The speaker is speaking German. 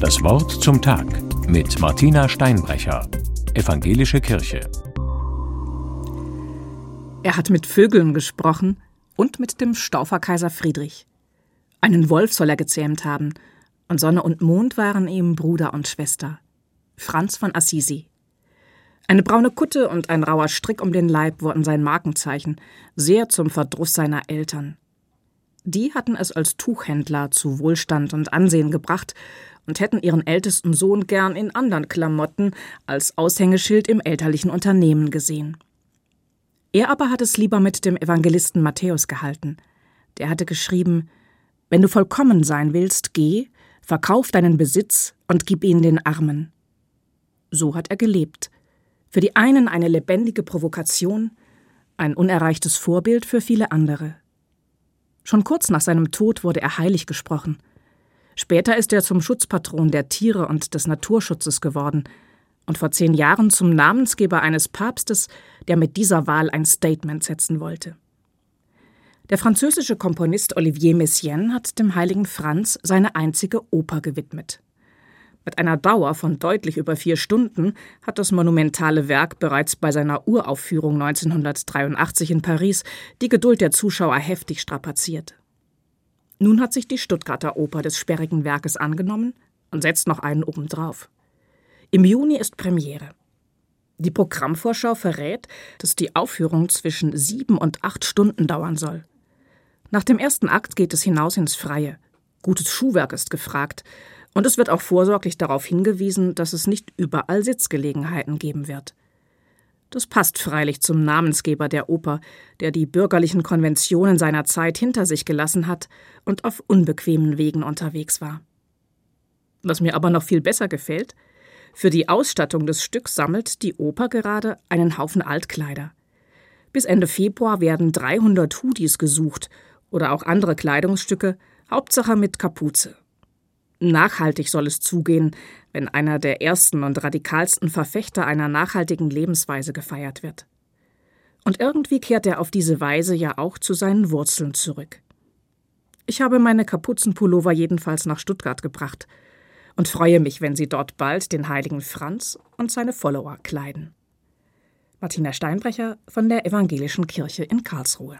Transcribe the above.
Das Wort zum Tag mit Martina Steinbrecher, Evangelische Kirche. Er hat mit Vögeln gesprochen und mit dem Stauferkaiser Friedrich. Einen Wolf soll er gezähmt haben, und Sonne und Mond waren ihm Bruder und Schwester. Franz von Assisi. Eine braune Kutte und ein rauer Strick um den Leib wurden sein Markenzeichen, sehr zum Verdruss seiner Eltern. Die hatten es als Tuchhändler zu Wohlstand und Ansehen gebracht und hätten ihren ältesten Sohn gern in anderen Klamotten als Aushängeschild im elterlichen Unternehmen gesehen. Er aber hat es lieber mit dem Evangelisten Matthäus gehalten. Der hatte geschrieben: Wenn du vollkommen sein willst, geh, verkauf deinen Besitz und gib ihn den Armen. So hat er gelebt. Für die einen eine lebendige Provokation, ein unerreichtes Vorbild für viele andere. Schon kurz nach seinem Tod wurde er heilig gesprochen. Später ist er zum Schutzpatron der Tiere und des Naturschutzes geworden und vor zehn Jahren zum Namensgeber eines Papstes, der mit dieser Wahl ein Statement setzen wollte. Der französische Komponist Olivier Messiaen hat dem heiligen Franz seine einzige Oper gewidmet. Mit einer Dauer von deutlich über vier Stunden hat das monumentale Werk bereits bei seiner Uraufführung 1983 in Paris die Geduld der Zuschauer heftig strapaziert. Nun hat sich die Stuttgarter Oper des sperrigen Werkes angenommen und setzt noch einen obendrauf. Im Juni ist Premiere. Die Programmvorschau verrät, dass die Aufführung zwischen sieben und acht Stunden dauern soll. Nach dem ersten Akt geht es hinaus ins Freie. Gutes Schuhwerk ist gefragt, und es wird auch vorsorglich darauf hingewiesen, dass es nicht überall Sitzgelegenheiten geben wird. Das passt freilich zum Namensgeber der Oper, der die bürgerlichen Konventionen seiner Zeit hinter sich gelassen hat und auf unbequemen Wegen unterwegs war. Was mir aber noch viel besser gefällt, für die Ausstattung des Stücks sammelt die Oper gerade einen Haufen Altkleider. Bis Ende Februar werden 300 Hoodies gesucht oder auch andere Kleidungsstücke, Hauptsache mit Kapuze. Nachhaltig soll es zugehen, wenn einer der ersten und radikalsten Verfechter einer nachhaltigen Lebensweise gefeiert wird. Und irgendwie kehrt er auf diese Weise ja auch zu seinen Wurzeln zurück. Ich habe meine Kapuzenpullover jedenfalls nach Stuttgart gebracht und freue mich, wenn sie dort bald den heiligen Franz und seine Follower kleiden. Martina Steinbrecher von der Evangelischen Kirche in Karlsruhe